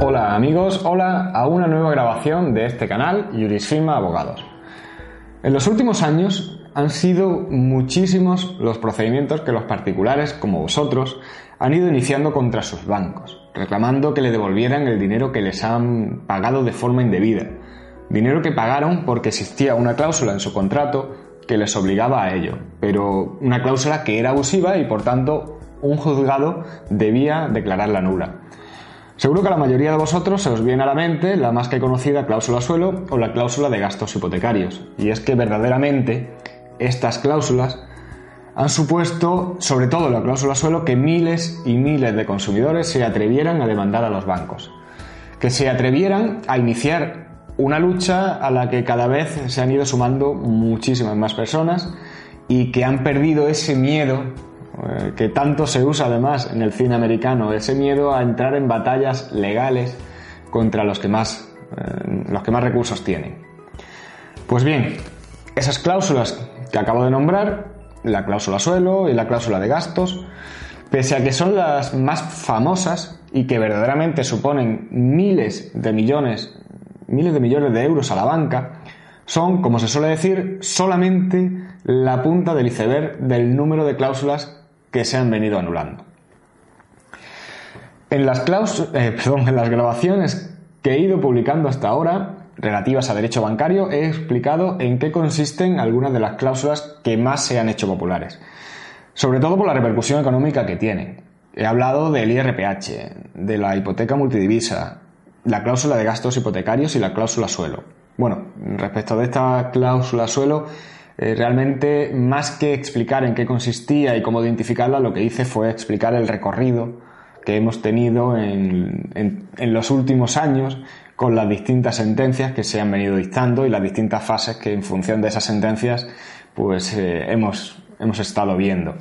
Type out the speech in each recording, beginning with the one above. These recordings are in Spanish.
Hola amigos, hola a una nueva grabación de este canal Jurisfirma Abogados. En los últimos años han sido muchísimos los procedimientos que los particulares, como vosotros, han ido iniciando contra sus bancos, reclamando que le devolvieran el dinero que les han pagado de forma indebida, dinero que pagaron porque existía una cláusula en su contrato que les obligaba a ello, pero una cláusula que era abusiva y por tanto un juzgado debía declararla nula. Seguro que a la mayoría de vosotros se os viene a la mente la más que conocida cláusula suelo o la cláusula de gastos hipotecarios. Y es que verdaderamente estas cláusulas han supuesto, sobre todo la cláusula suelo, que miles y miles de consumidores se atrevieran a demandar a los bancos. Que se atrevieran a iniciar una lucha a la que cada vez se han ido sumando muchísimas más personas y que han perdido ese miedo eh, que tanto se usa además en el cine americano, ese miedo a entrar en batallas legales contra los que más, eh, los que más recursos tienen. Pues bien, esas cláusulas que acabo de nombrar, la cláusula suelo y la cláusula de gastos, pese a que son las más famosas y que verdaderamente suponen miles de millones, miles de millones de euros a la banca, son, como se suele decir, solamente la punta del iceberg del número de cláusulas que se han venido anulando. En las, eh, en las grabaciones que he ido publicando hasta ahora, relativas a derecho bancario, he explicado en qué consisten algunas de las cláusulas que más se han hecho populares, sobre todo por la repercusión económica que tienen. He hablado del IRPH, de la hipoteca multidivisa, la cláusula de gastos hipotecarios y la cláusula suelo. Bueno, respecto de esta cláusula suelo, eh, realmente, más que explicar en qué consistía y cómo identificarla, lo que hice fue explicar el recorrido que hemos tenido en, los últimos años con las distintas sentencias que se han venido dictando y las distintas fases que en función de esas sentencias pues eh, hemos, hemos estado viendo.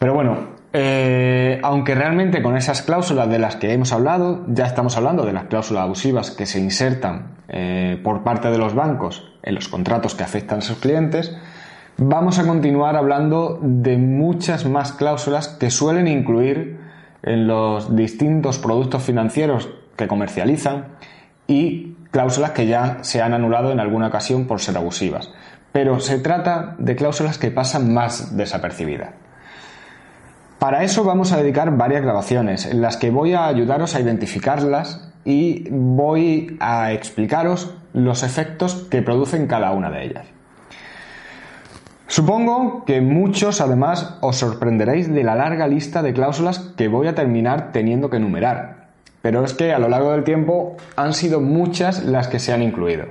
Pero bueno, eh, aunque realmente con esas cláusulas de las que hemos hablado, ya estamos hablando de las cláusulas abusivas que se insertan eh, por parte de los bancos en los contratos que afectan a sus clientes, vamos a continuar hablando de muchas más cláusulas que suelen incluir en los distintos productos financieros que comercializan y cláusulas que ya se han anulado en alguna ocasión por ser abusivas. Pero se trata de cláusulas que pasan más desapercibidas. Para eso vamos a dedicar varias grabaciones en las que voy a ayudaros a identificarlas y voy a explicaros los efectos que producen cada una de ellas. Supongo que muchos además os sorprenderéis de la larga lista de cláusulas que voy a terminar teniendo que enumerar, pero es que a lo largo del tiempo han sido muchas las que se han incluido.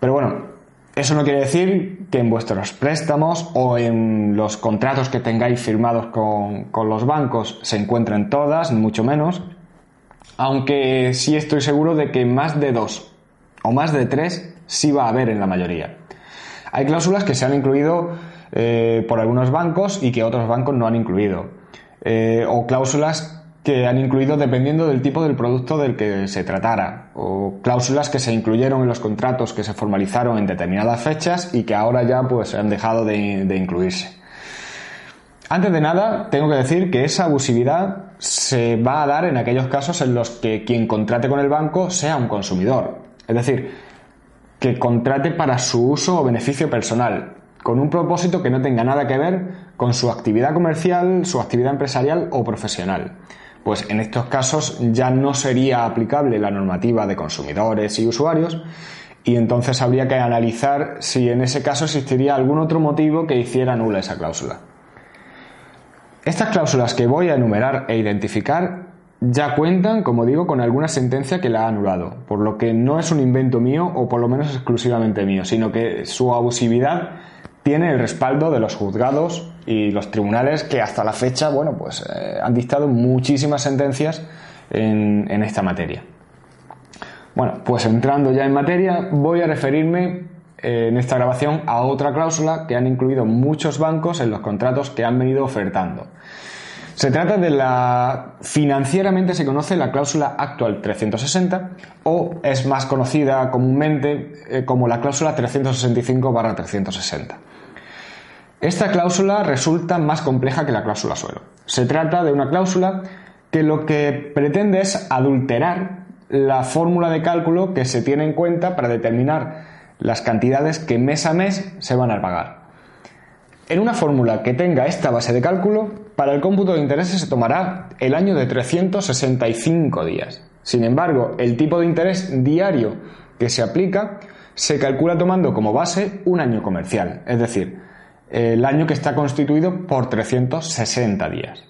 Pero bueno, eso no quiere decir que en vuestros préstamos o en los contratos que tengáis firmados con, los bancos se encuentren todas, mucho menos, aunque sí estoy seguro de que más de dos o más de tres sí va a haber en la mayoría. Hay cláusulas que se han incluido eh, por algunos bancos y que otros bancos no han incluido. Eh, o cláusulas que han incluido dependiendo del tipo del producto del que se tratara, o cláusulas que se incluyeron en los contratos que se formalizaron en determinadas fechas y que ahora ya pues han dejado de, de incluirse. Antes de nada, tengo que decir que esa abusividad se va a dar en aquellos casos en los que quien contrate con el banco sea un consumidor. Es decir, que contrate para su uso o beneficio personal, con un propósito que no tenga nada que ver con su actividad comercial, su actividad empresarial o profesional pues en estos casos ya no sería aplicable la normativa de consumidores y usuarios y entonces habría que analizar si en ese caso existiría algún otro motivo que hiciera nula esa cláusula. Estas cláusulas que voy a enumerar e identificar ya cuentan, como digo, con alguna sentencia que la ha anulado, por lo que no es un invento mío o por lo menos exclusivamente mío, sino que su abusividad tiene el respaldo de los juzgados y los tribunales que hasta la fecha, bueno, pues eh, han dictado muchísimas sentencias en, en esta materia. Bueno, pues entrando ya en materia, voy a referirme eh, en esta grabación a otra cláusula que han incluido muchos bancos en los contratos que han venido ofertando. Se trata de la financieramente se conoce la cláusula actual 360 o es más conocida comúnmente eh, como la cláusula 365-360. Esta cláusula resulta más compleja que la cláusula suelo. Se trata de una cláusula que lo que pretende es adulterar la fórmula de cálculo que se tiene en cuenta para determinar las cantidades que mes a mes se van a pagar. En una fórmula que tenga esta base de cálculo, para el cómputo de intereses se tomará el año de 365 días. Sin embargo, el tipo de interés diario que se aplica se calcula tomando como base un año comercial, es decir, el año que está constituido por 360 días.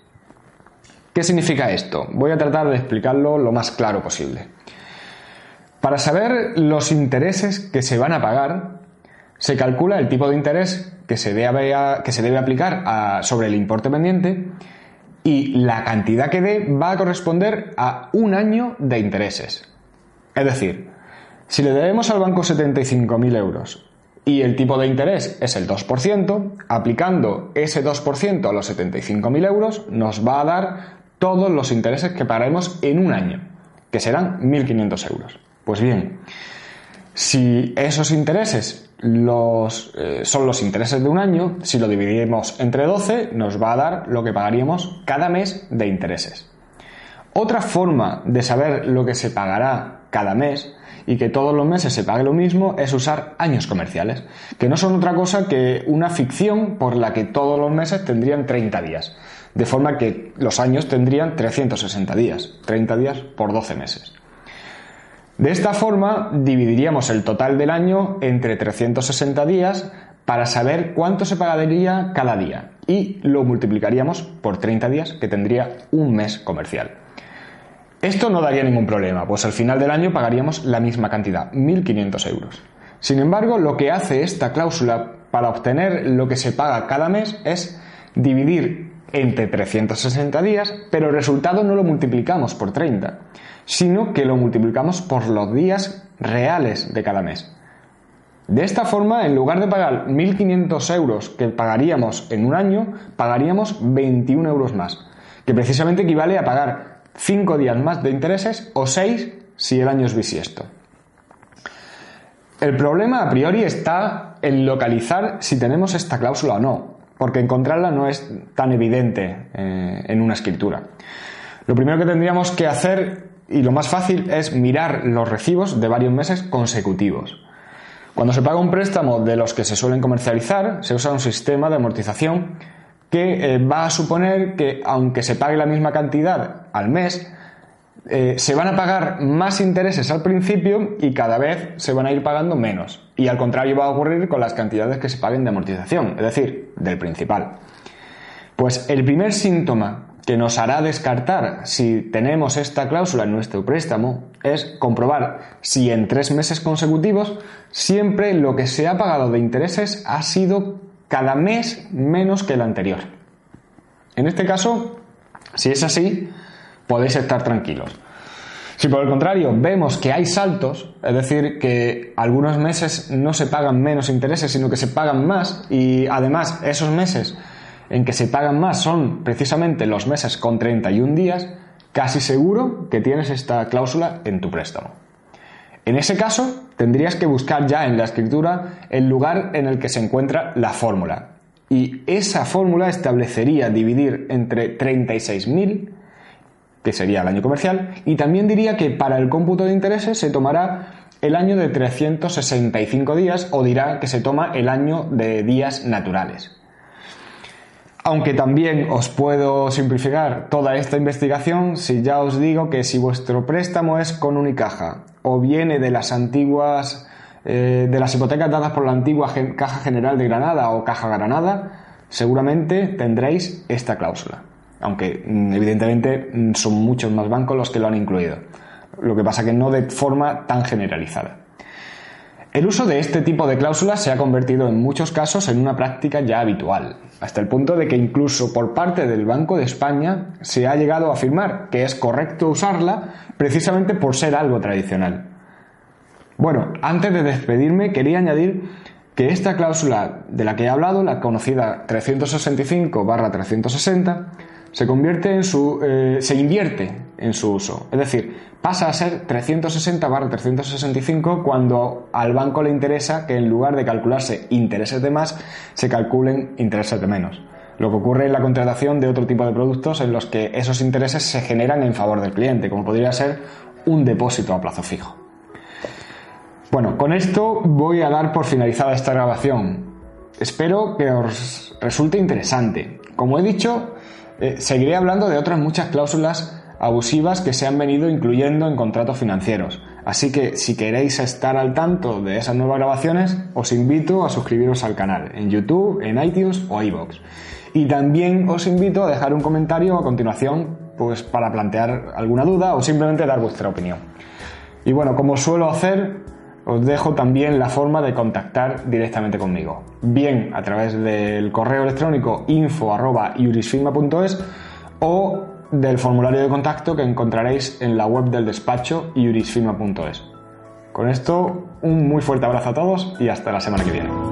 ¿Qué significa esto? Voy a tratar de explicarlo lo más claro posible. Para saber los intereses que se van a pagar, se calcula el tipo de interés que se debe, aplicar sobre el importe pendiente y la cantidad que dé va a corresponder a un año de intereses. Es decir, si le debemos al banco 75.000 euros y el tipo de interés es el 2%, aplicando ese 2% a los 75.000 euros nos va a dar todos los intereses que pagaremos en un año, que serán 1.500 euros. Pues bien, si esos intereses los, eh, son los intereses de un año, si lo dividimos entre 12, nos va a dar lo que pagaríamos cada mes de intereses. Otra forma de saber lo que se pagará cada mes y que todos los meses se pague lo mismo es usar años comerciales, que no son otra cosa que una ficción por la que todos los meses tendrían 30 días, de forma que los años tendrían 360 días, 30 días por 12 meses. De esta forma, dividiríamos el total del año entre 360 días para saber cuánto se pagaría cada día y lo multiplicaríamos por 30 días, que tendría un mes comercial. Esto no daría ningún problema, pues al final del año pagaríamos la misma cantidad, 1.500 euros. Sin embargo, lo que hace esta cláusula para obtener lo que se paga cada mes es dividir entre 360 días, pero el resultado no lo multiplicamos por 30 sino que lo multiplicamos por los días reales de cada mes. De esta forma, en lugar de pagar 1.500 euros que pagaríamos en un año, pagaríamos 21 euros más, que precisamente equivale a pagar 5 días más de intereses o 6 si el año es bisiesto. El problema a priori está en localizar si tenemos esta cláusula o no, porque encontrarla no es tan evidente eh, en una escritura. Lo primero que tendríamos que hacer y lo más fácil es mirar los recibos de varios meses consecutivos. Cuando se paga un préstamo de los que se suelen comercializar, se usa un sistema de amortización que eh, va a suponer que aunque se pague la misma cantidad al mes, eh, se van a pagar más intereses al principio y cada vez se van a ir pagando menos. Y al contrario va a ocurrir con las cantidades que se paguen de amortización, es decir, del principal. Pues el primer síntoma que nos hará descartar si tenemos esta cláusula en nuestro préstamo es comprobar si en tres meses consecutivos siempre lo que se ha pagado de intereses ha sido cada mes menos que el anterior. En este caso, si es así, podéis estar tranquilos. Si por el contrario vemos que hay saltos, es decir, que algunos meses no se pagan menos intereses, sino que se pagan más y además esos meses en que se pagan más son precisamente los meses con 31 días, casi seguro que tienes esta cláusula en tu préstamo. En ese caso, tendrías que buscar ya en la escritura el lugar en el que se encuentra la fórmula. Y esa fórmula establecería dividir entre 36.000, que sería el año comercial, y también diría que para el cómputo de intereses se tomará el año de 365 días o dirá que se toma el año de días naturales. Aunque también os puedo simplificar toda esta investigación si ya os digo que si vuestro préstamo es con Unicaja o viene de las antiguas, eh, de las hipotecas dadas por la antigua Caja General de Granada o Caja Granada, seguramente tendréis esta cláusula. Aunque mm, evidentemente mm, son muchos más bancos los que lo han incluido. Lo que pasa que no de forma tan generalizada. El uso de este tipo de cláusulas se ha convertido en muchos casos en una práctica ya habitual, hasta el punto de que incluso por parte del Banco de España se ha llegado a afirmar que es correcto usarla precisamente por ser algo tradicional. Bueno, antes de despedirme quería añadir que esta cláusula de la que he hablado, la conocida 365-360, se convierte en su, eh, se invierte en su uso. Es decir, pasa a ser 360-365 cuando al banco le interesa que en lugar de calcularse intereses de más, se calculen intereses de menos. Lo que ocurre en la contratación de otro tipo de productos en los que esos intereses se generan en favor del cliente, como podría ser un depósito a plazo fijo. Bueno, con esto voy a dar por finalizada esta grabación. Espero que os resulte interesante. Como he dicho, eh, seguiré hablando de otras muchas cláusulas abusivas que se han venido incluyendo en contratos financieros. Así que si queréis estar al tanto de esas nuevas grabaciones, os invito a suscribiros al canal en YouTube, en iTunes o iVoox. Y también os invito a dejar un comentario a continuación pues para plantear alguna duda o simplemente dar vuestra opinión. Y bueno, como suelo hacer, os dejo también la forma de contactar directamente conmigo, bien a través del correo electrónico info.iurisfirma.es o del formulario de contacto que encontraréis en la web del despacho iurisfirma.es. Con esto, un muy fuerte abrazo a todos y hasta la semana que viene.